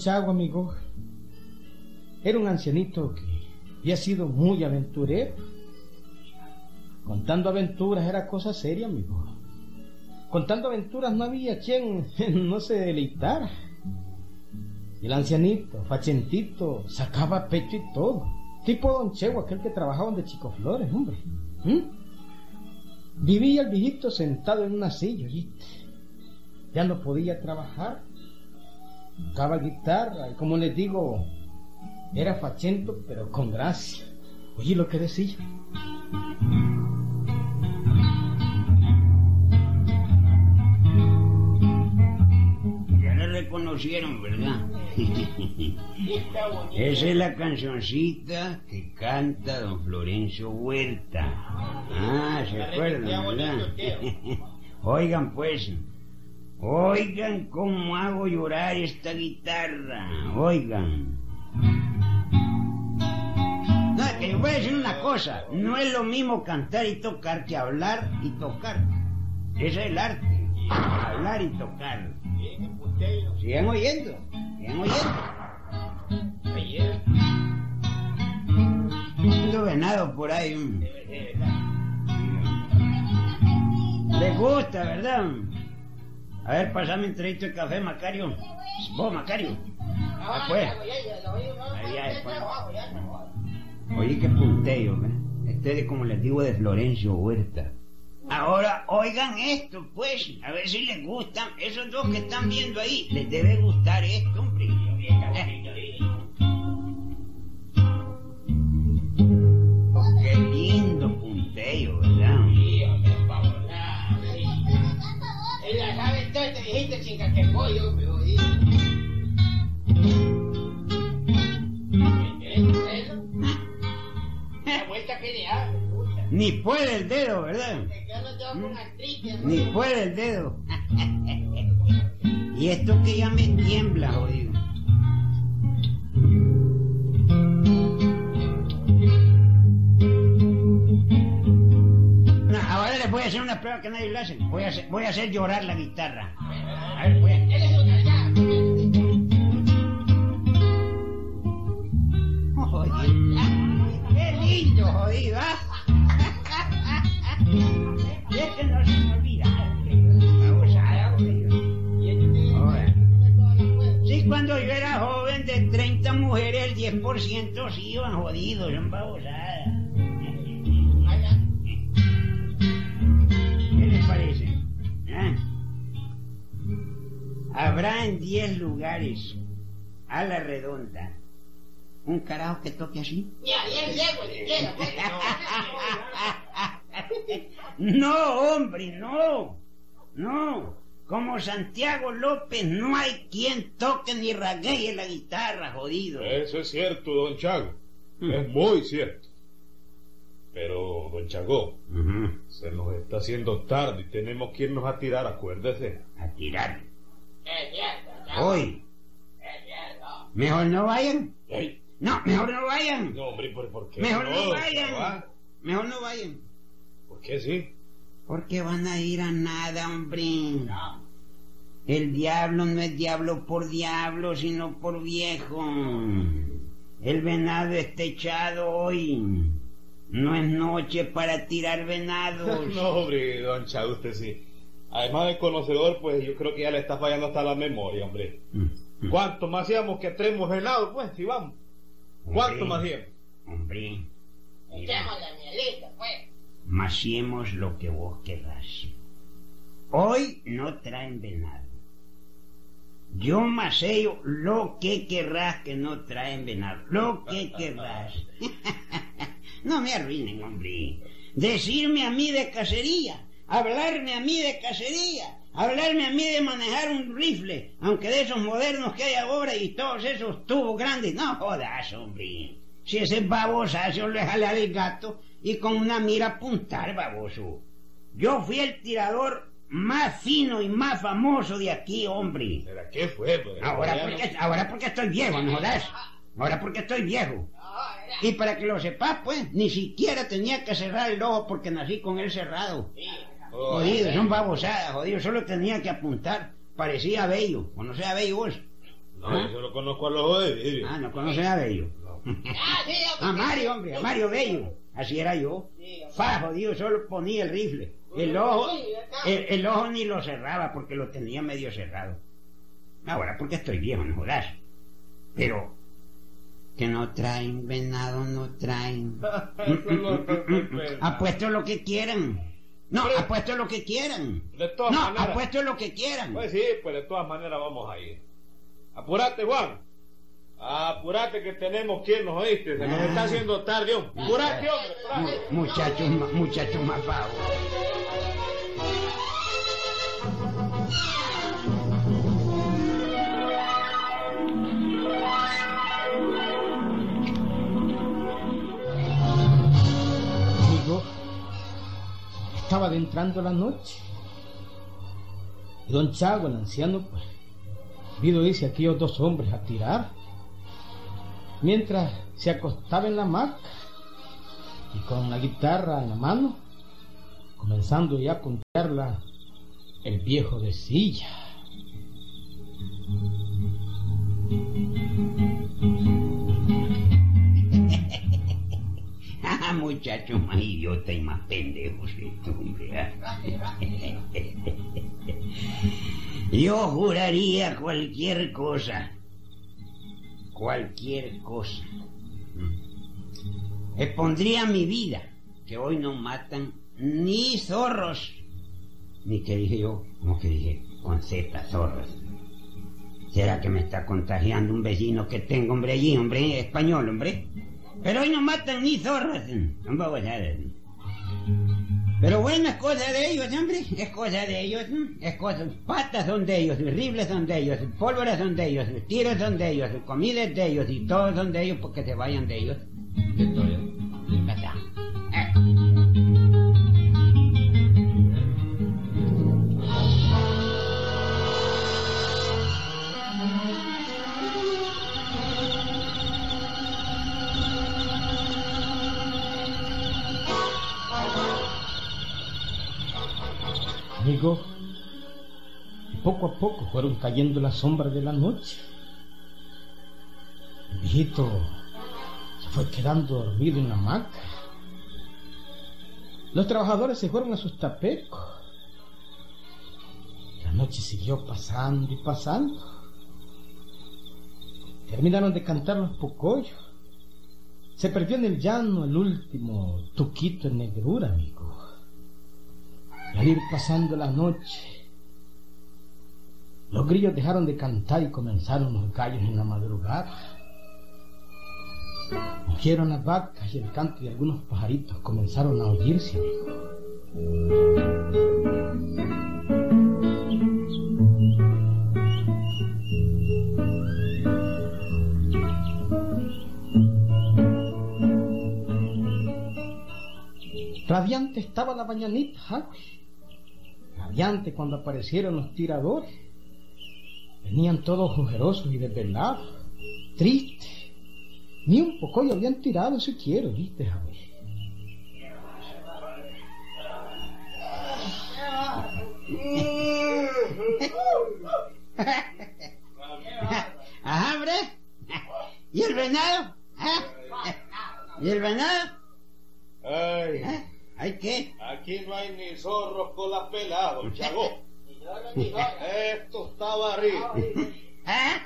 Chago, amigo, era un ancianito que había sido muy aventurero. Contando aventuras era cosa seria, amigo. Contando aventuras no había quien no se deleitara. El ancianito, fachentito, sacaba pecho y todo. Tipo don Chego, aquel que trabajaba de Chico Flores, hombre. ¿Mm? Vivía el viejito sentado en una silla, ¿viste? Ya no podía trabajar. Tocaba guitarra y como les digo, era fachento pero con gracia. Oye lo que decía. reconocieron, ¿verdad? Esa es la cancioncita que canta don Florencio Huerta. Ah, ¿se acuerdan, verdad? Oigan pues, oigan cómo hago llorar esta guitarra, oigan. No, que yo voy a decir una cosa, no es lo mismo cantar y tocar que hablar y tocar. Ese es el arte, hablar y tocar. Sigan oyendo, sigan oyendo. Un venado por ahí. Les gusta, ¿verdad? A ver, pasame un traguito de café, Macario. Vos, Macario. Después. Oye, qué punteo, ¿eh? Este es como les digo de Florencio Huerta. Ahora, oigan esto, pues, a ver si les gusta. Esos dos que están viendo ahí, les debe gustar esto, hombre. El dedo, ¿verdad? Ni puede el dedo. y esto que ya me tiembla, jodido. No, ahora les voy a hacer una prueba que nadie le hace. Voy a hacer, voy a hacer llorar la guitarra. A ver, pues. Qué lindo, jodido, ¿ah? Y es que no se me olvida. Abusada, Sí, cuando yo era joven, de 30 mujeres, el 10% sí iban jodidos, son babosadas. ¿Qué les parece? ¿Eh? Habrá en 10 lugares, a la redonda, un carajo que toque así. No, hombre, no. No. Como Santiago López no hay quien toque ni raguee la guitarra, jodido. Eso es cierto, don Chago. Es muy cierto. Pero, don Chago, se nos está haciendo tarde y tenemos que irnos a tirar, acuérdese. A tirar. Hoy. Mejor no vayan. No, mejor no vayan. No, hombre, ¿por, por qué? Mejor no, no vayan. Mejor no vayan. ¿Por qué sí? Porque van a ir a nada, hombre. El diablo no es diablo por diablo, sino por viejo. El venado está echado hoy. No es noche para tirar venados. no, hombre, don Chago, usted sí. Además de conocedor, pues yo creo que ya le está fallando hasta la memoria, hombre. Mm, ¿Cuánto más hacíamos que tenemos venado, pues, si vamos? ¿Cuánto Hombre. más hacíamos? Hombre, Echamos la mielita, pues. Maciemos lo que vos querrás. Hoy no traen venado. Yo maceo lo que querrás que no traen venado. Lo que querrás. no me arruinen, hombre. Decirme a mí de cacería. Hablarme a mí de cacería. Hablarme a mí de manejar un rifle. Aunque de esos modernos que hay ahora y todos esos tubos grandes. No jodas, hombre. Si ese babosazo le jala al gato y con una mira apuntar, baboso. Yo fui el tirador más fino y más famoso de aquí, hombre. ¿Pero qué fue? Pues? Ahora porque, no- ahora porque estoy viejo, ¿no jodas? Ahora porque estoy viejo. Y para que lo sepas, pues, ni siquiera tenía que cerrar el ojo porque nací con él cerrado. Oh, Jodido, son babosadas, jodido. Solo tenía que apuntar. Parecía bello. O no sea bello vos. No, ¿Ah? yo solo conozco a los ojos de. Ah, no conoces a Bello. Sí, A Mario, hombre, a Mario Bello. Así era yo. Sí, hombre. Fa, jodido, solo ponía el rifle. El ojo, el, el ojo ni lo cerraba porque lo tenía medio cerrado. Ahora porque estoy viejo, no jodas. Pero que no traen venado, no traen. Apuesto lo que quieran. No, Pero- apuesto lo que quieran. De todas No, maneras. apuesto lo que quieran. Pues sí, pues de todas maneras vamos a ir. Apúrate, Juan. Apúrate que tenemos quien nos oíste. Se nos Ah. está haciendo tarde, hombre. Apúrate, hombre. Muchachos, muchachos más pavos. Amigo, estaba adentrando la noche. Y don Chago, el anciano, pues, vino irse aquellos dos hombres a tirar. Mientras se acostaba en la hamaca y con la guitarra en la mano, comenzando ya a contarla el viejo de silla. Ah, muchachos más idiota y más pendejos hombre. ah. Yo juraría cualquier cosa. Cualquier cosa. Mm. Expondría mi vida, que hoy no matan ni zorros. Ni que dije yo, como que dije, con Z, zorros. ¿Será que me está contagiando un vecino que tengo, hombre, allí, hombre, español, hombre? Pero hoy no matan ni zorros, son babosadas. Pero bueno, es cosa de ellos, hombre, es cosa de ellos, es cosa, patas son de ellos, rifles son de ellos, pólvora son de ellos, tiros son de ellos, comida es de ellos y todos son de ellos porque se vayan de ellos. Amigo, poco a poco fueron cayendo las sombras de la noche. El viejito se fue quedando dormido en la hamaca. Los trabajadores se fueron a sus tapecos. La noche siguió pasando y pasando. Terminaron de cantar los pocollos. Se perdió en el llano el último tuquito en negrura, amigo. Al ir pasando la noche, los grillos dejaron de cantar y comenzaron los gallos en la madrugada. Mugieron las vacas y el canto de algunos pajaritos comenzaron a oírse. Radiante estaba la mañanita, güey. Radiante cuando aparecieron los tiradores. Venían todos ojerosos y desvelados, tristes. Ni un poco yo habían tirado siquiera, viste, Javi. Ajá, hombre. ¿Y el venado? ¿Ah? ¿Y el venado? Ay, ¿Ah? ¿Hay qué? aquí no hay ni zorros con las peladas, chago. Esto está barrido. ¿Ah?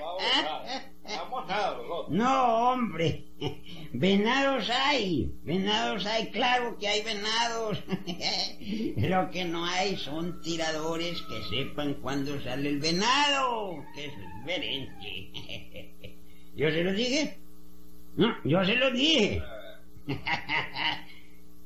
Vamos, nosotros. No, hombre. Venados hay. Venados hay, claro que hay venados. Lo que no hay son tiradores que sepan cuándo sale el venado, que es diferente. ¿Yo se lo dije? No, yo se lo dije.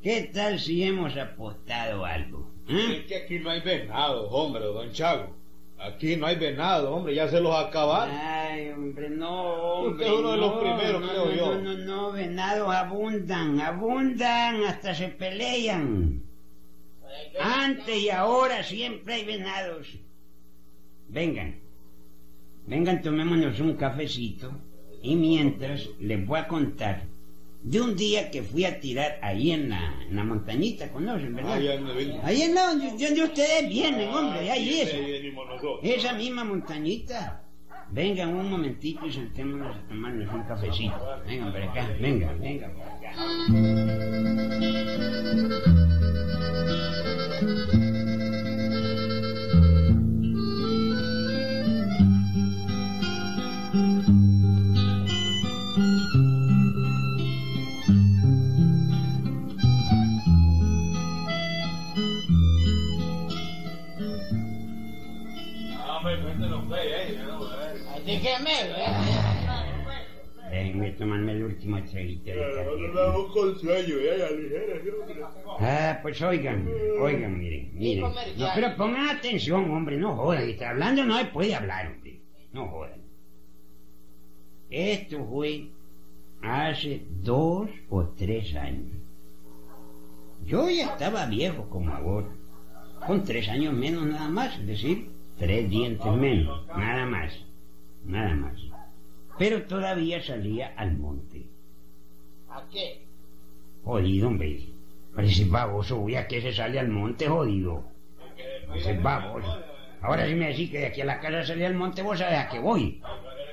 ¿Qué tal si hemos apostado algo? ¿eh? Es que aquí no hay venado, hombre, don Chago. Aquí no hay venado, hombre, ya se los acabaron. Ay, hombre, no, hombre. Usted es uno de los primeros, no, creo no, yo. No, no, no, venados abundan, abundan, hasta se pelean. Antes y ahora siempre hay venados. Vengan, vengan, tomémonos un cafecito y mientras les voy a contar de un día que fui a tirar ahí en la, en la montañita, ¿conocen, verdad? Ahí anda, ven. Ahí en la donde, donde ustedes vienen, hombre, ahí sí, nosotros. Esa misma montañita. Vengan un momentito y sentémonos a tomarnos un cafecito. Vengan para acá, vengan, vengan para acá. Ah, pues oigan, oigan, miren, miren. No, pero pongan atención, hombre, no jodan. Está hablando, no se puede hablar, hombre. No jodan. Esto fue hace dos o tres años. Yo ya estaba viejo como ahora, con tres años menos nada más, es decir, tres dientes menos, nada más, nada más. Pero todavía salía al monte. ¿A qué? Jodido, hombre. Parece baboso, voy a que se sale al monte, jodido. Ese baboso. Ahora si me decís que de aquí a la casa salí al monte, vos sabés a qué voy.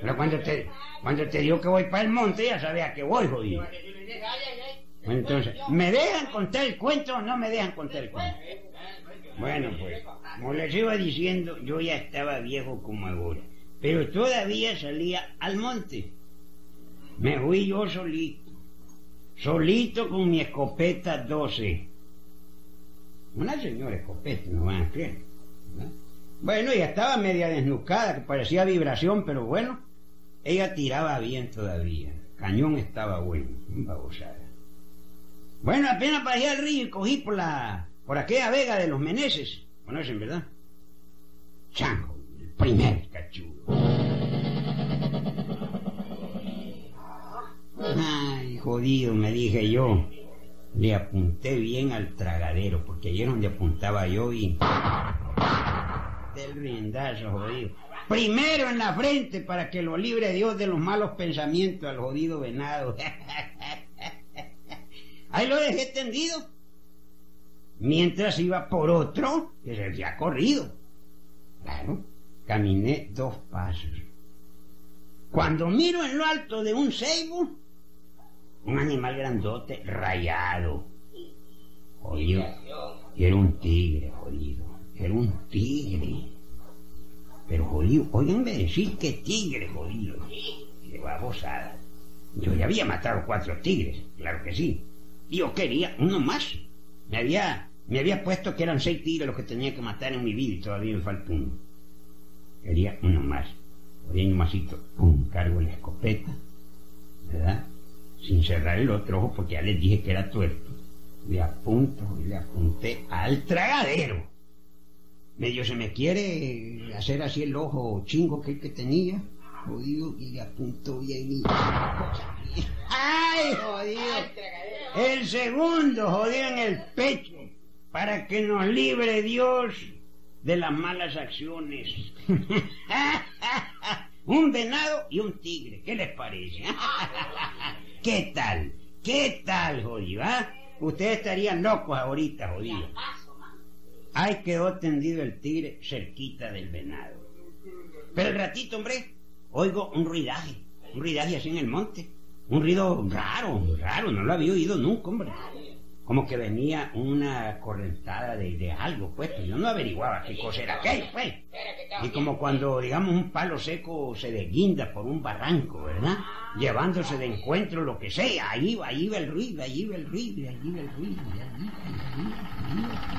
Pero cuando te, cuando te digo que voy para el monte, ya sabés a qué voy, jodido. Entonces, ¿me dejan contar el cuento o no me dejan contar el cuento? Bueno, pues, como les iba diciendo, yo ya estaba viejo como ahora, pero todavía salía al monte. Me fui yo solito, solito con mi escopeta 12. Una señora escopeta, no van a creer. ¿no? Bueno, ella estaba media desnucada, que parecía vibración, pero bueno, ella tiraba bien todavía. Cañón estaba bueno, babosada. Bueno, apenas pasé al río y cogí por la, por aquella vega de los Meneses. ¿Conocen, verdad? Chango, el primer cachudo. Ay, jodido, me dije yo. Le apunté bien al tragadero, porque ayer donde apuntaba yo y... Del riendazo, jodido. Primero en la frente para que lo libre Dios de los malos pensamientos al jodido venado. Ahí lo dejé tendido. Mientras iba por otro que se había corrido. Claro, caminé dos pasos. Cuando miro en lo alto de un ceibo, un animal grandote, rayado. Jodido. Y era un tigre, jodido. Era un tigre. Pero jodido, oiganme decir que tigre, jodido. Qué babosada. Yo ya había matado cuatro tigres, claro que sí. Yo quería uno más. Me había, me había puesto que eran seis tigres los que tenía que matar en mi vida y todavía me falta uno. Quería uno más. Oye, un masito, pum, cargo la escopeta. Sin cerrar el otro ojo porque ya les dije que era tuerto. Le apunto y le apunté al tragadero. Medio se me quiere hacer así el ojo chingo que, que tenía, jodido, y le apunto bien y... ¡Ay, jodido! El segundo, jodido en el pecho, para que nos libre Dios de las malas acciones. un venado y un tigre, ¿qué les parece? ¿Qué tal? ¿Qué tal, jodido? ah? Ustedes estarían locos ahorita, jodido. Ahí quedó tendido el tigre cerquita del venado. Pero el ratito, hombre, oigo un ruidaje, un ruidaje así en el monte. Un ruido raro, raro, no lo había oído nunca, hombre. Como que venía una correntada de, de algo, pues, pero yo no averiguaba qué cosa era aquello, pues. Y como cuando, digamos, un palo seco se desguinda por un barranco, ¿verdad? Llevándose de encuentro lo que sea, ahí va, ahí va el ruido, ahí va el ruido, ahí va el ruido, ahí va, ahí va.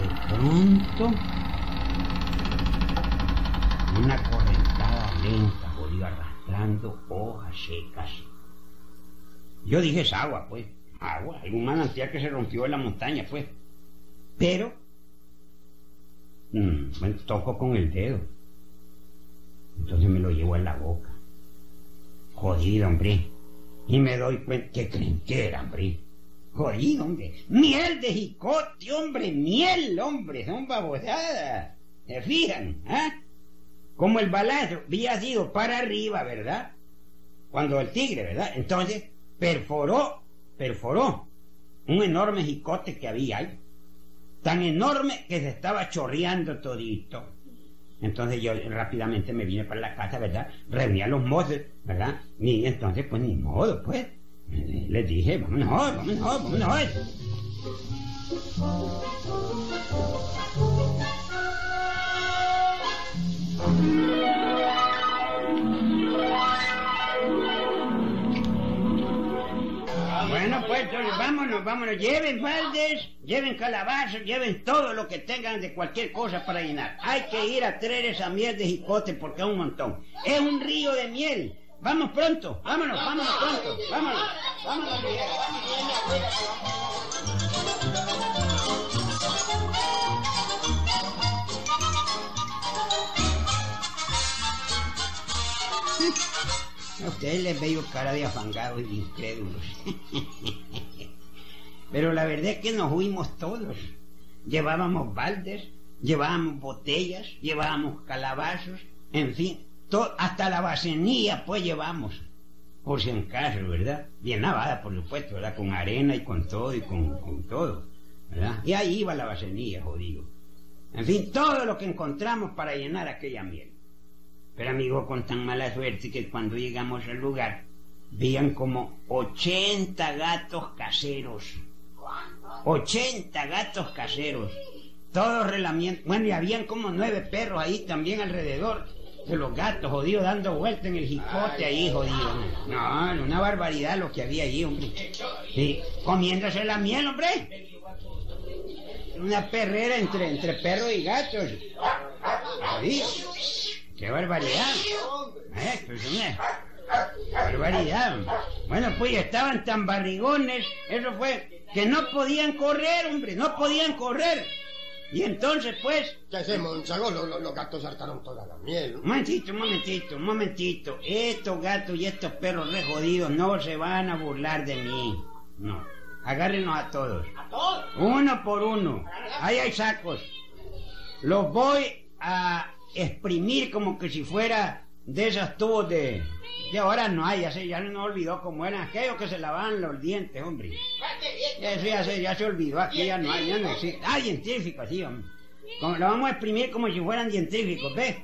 De pronto, una correntada lenta volvió arrastrando hojas secas. Yo dije es agua, pues, agua, algún manantial que se rompió en la montaña, pues. Pero, mm, bueno, toco con el dedo. Entonces me lo llevo en la boca. Jodido, hombre. Y me doy cuenta que creen que era, hombre. Jodido, hombre. Miel de jicote, hombre. Miel, hombre. Son babosadas. ¿Se fijan? ¿Ah? Como el balazo había sido para arriba, ¿verdad? Cuando el tigre, ¿verdad? Entonces perforó, perforó un enorme jicote que había ahí. Tan enorme que se estaba chorreando todito. Entonces yo rápidamente me vine para la casa, ¿verdad? Reuní a los mozos, ¿verdad? Y entonces, pues ni modo, pues. Les dije, vámonos, vámonos, vámonos. Bueno, vámonos, vámonos. Lleven baldes, lleven calabazas, lleven todo lo que tengan de cualquier cosa para llenar. Hay que ir a traer esa miel de jicote porque es un montón. Es un río de miel. Vamos pronto, vámonos, vámonos pronto, vámonos, vámonos. A ustedes les veo cara de afangados y incrédulos. Pero la verdad es que nos huimos todos. Llevábamos baldes, llevábamos botellas, llevábamos calabazos, en fin, hasta la bacenía pues llevamos. Por si en caso, ¿verdad? Bien lavada, por supuesto, ¿verdad? Con arena y con todo y con, con todo, ¿verdad? Y ahí iba la bacenía, jodido. En fin, todo lo que encontramos para llenar aquella miel. Pero amigo, con tan mala suerte que cuando llegamos al lugar, veían como 80 gatos caseros. 80 gatos caseros. Todos relamientos. Bueno, y habían como nueve perros ahí también alrededor de los gatos, jodido, dando vuelta en el jicote ahí, jodido. No, una barbaridad lo que había ahí, hombre. Sí, comiéndose la miel, hombre. Una perrera entre, entre perros y gatos. Ahí. ¡Qué barbaridad! ¿Eh? Pues, barbaridad. Bueno, pues estaban tan barrigones, eso fue, que no podían correr, hombre, no podían correr. Y entonces, pues... ¿Qué hacemos, Chago? Los, los, gatos saltaron toda la miel. Un momentito, un momentito, un momentito. Estos gatos y estos perros re jodidos no se van a burlar de mí. No. Agárrenos a todos. ¿A todos? Uno por uno. Ahí hay sacos. Los voy a exprimir como que si fuera de esos tubos de... De ahora no hay, ya se, ya no olvidó cómo eran aquellos que se lavaban los dientes, hombre. Ya se, ya se olvidó, aquí ya no hay, ya no existe. Ah, científicos, sí, hombre. Como, lo vamos a exprimir como si fueran científicos, ¿ves?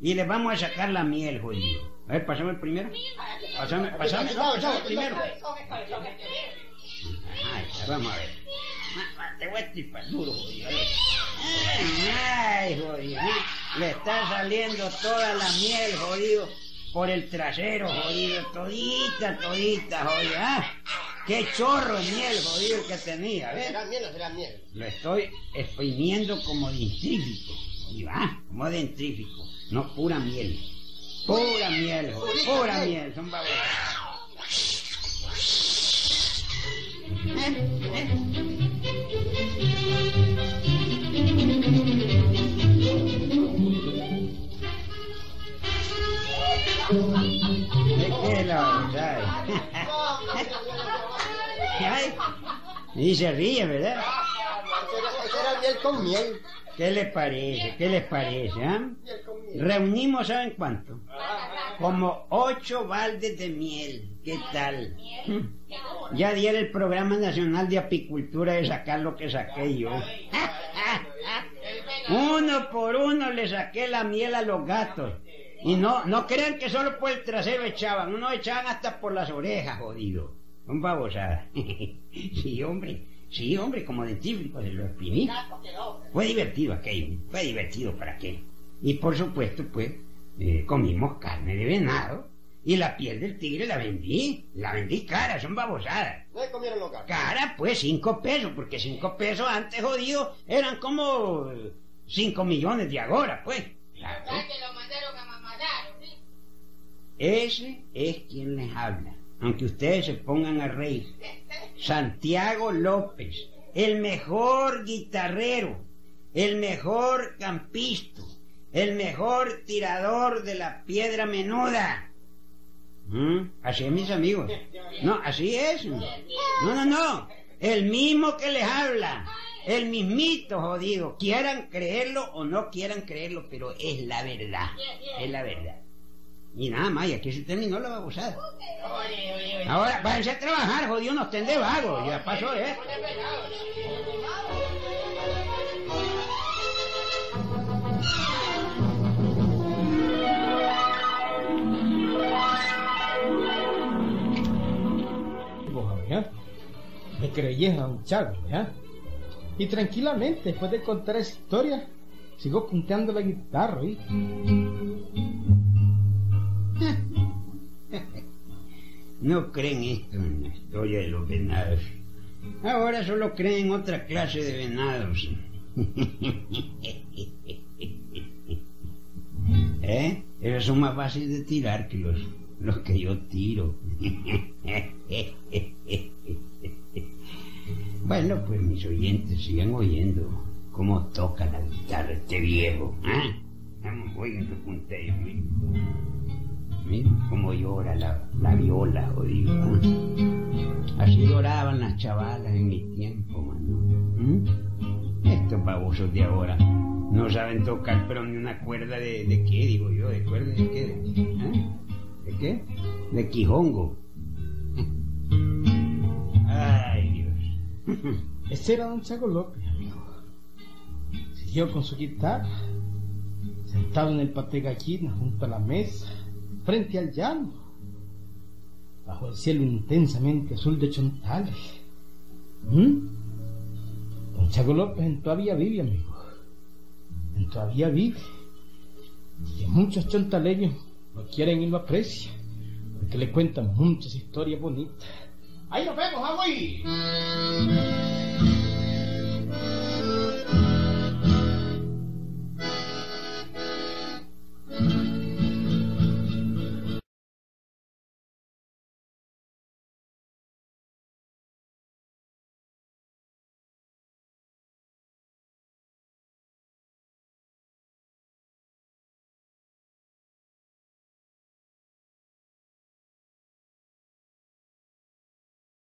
Y les vamos a sacar la miel, jodido. A ver, pasame el primero. Pasame, pasame, pasame el primero. Ay, vamos a ver. Te voy a duro, jodido. Ay, jodido. Le está saliendo toda la miel, jodido, por el trasero, jodido. Todita, todita, jodido. ¿ah? Qué chorro de miel, jodido, que tenía, ¿ves? ¿Será miel o será miel? Lo estoy exprimiendo como dentrífico. Y va, como dentrífico. No, pura miel. Pura miel, jodido. Pura miel, son babos. ¿Eh? ¿Eh? ¿Qué la Y se ríe, ¿verdad? Era miel con miel. ¿Qué les parece? ¿Qué les parece? ah? Reunimos, ¿saben cuánto? Como ocho baldes de miel. ¿Qué tal? Ya diera el Programa Nacional de Apicultura de sacar lo que saqué yo. Uno por uno le saqué la miel a los gatos. Y no, no crean que solo por el trasero echaban, uno echaban hasta por las orejas, jodido. Un babosada. sí, hombre, sí, hombre, como dentífrico se lo exprimí. Fue divertido aquello, fue divertido para qué. Y por supuesto, pues, eh, comimos carne de venado y la piel del tigre la vendí, la vendí cara, son babosadas. ¿No comieron los gatos? Cara, pues cinco pesos, porque cinco pesos antes, jodido, eran como cinco millones de ahora, pues. Claro. lo mandaron a. Ese es quien les habla, aunque ustedes se pongan a reír. Santiago López, el mejor guitarrero, el mejor campista, el mejor tirador de la piedra menuda. ¿Mm? Así es, mis amigos. No, así es. No, no, no. El mismo que les habla. El mismito jodido, quieran creerlo o no quieran creerlo, pero es la verdad, es la verdad. Y nada más, y aquí se terminó la babosada. Ahora, váyanse a trabajar, jodido, nos estén de vagos, ya pasó ¿eh? Me creías a un chavo, ¿eh? Y tranquilamente, después de contar esa historia, sigo punteando la guitarra. No creen esto en la historia de los venados. Ahora solo creen en otra clase de venados. ¿Eh? Esos son más fáciles de tirar que los, los que yo tiro. Bueno, pues mis oyentes sigan oyendo cómo toca la guitarra este viejo. ¿eh? Su punteo, miren. Miren cómo llora la, la viola, oigo. ¿eh? Así lloraban las chavalas en mi tiempo, mano. Estos babosos de ahora no saben tocar pero ni una cuerda de, de qué, digo yo, de cuerda de qué, ¿eh? ¿De qué? De quijongo. Ese era don Chago López, amigo. Siguió con su guitarra, sentado en el pate gallina junto a la mesa, frente al llano, bajo el cielo intensamente azul de chontales. ¿Mm? Don Chago López todavía vive, amigo. Todavía vive. Y muchos chontaleños no quieren y lo aprecian, porque le cuentan muchas historias bonitas. ¡Ahí nos vemos, vamos!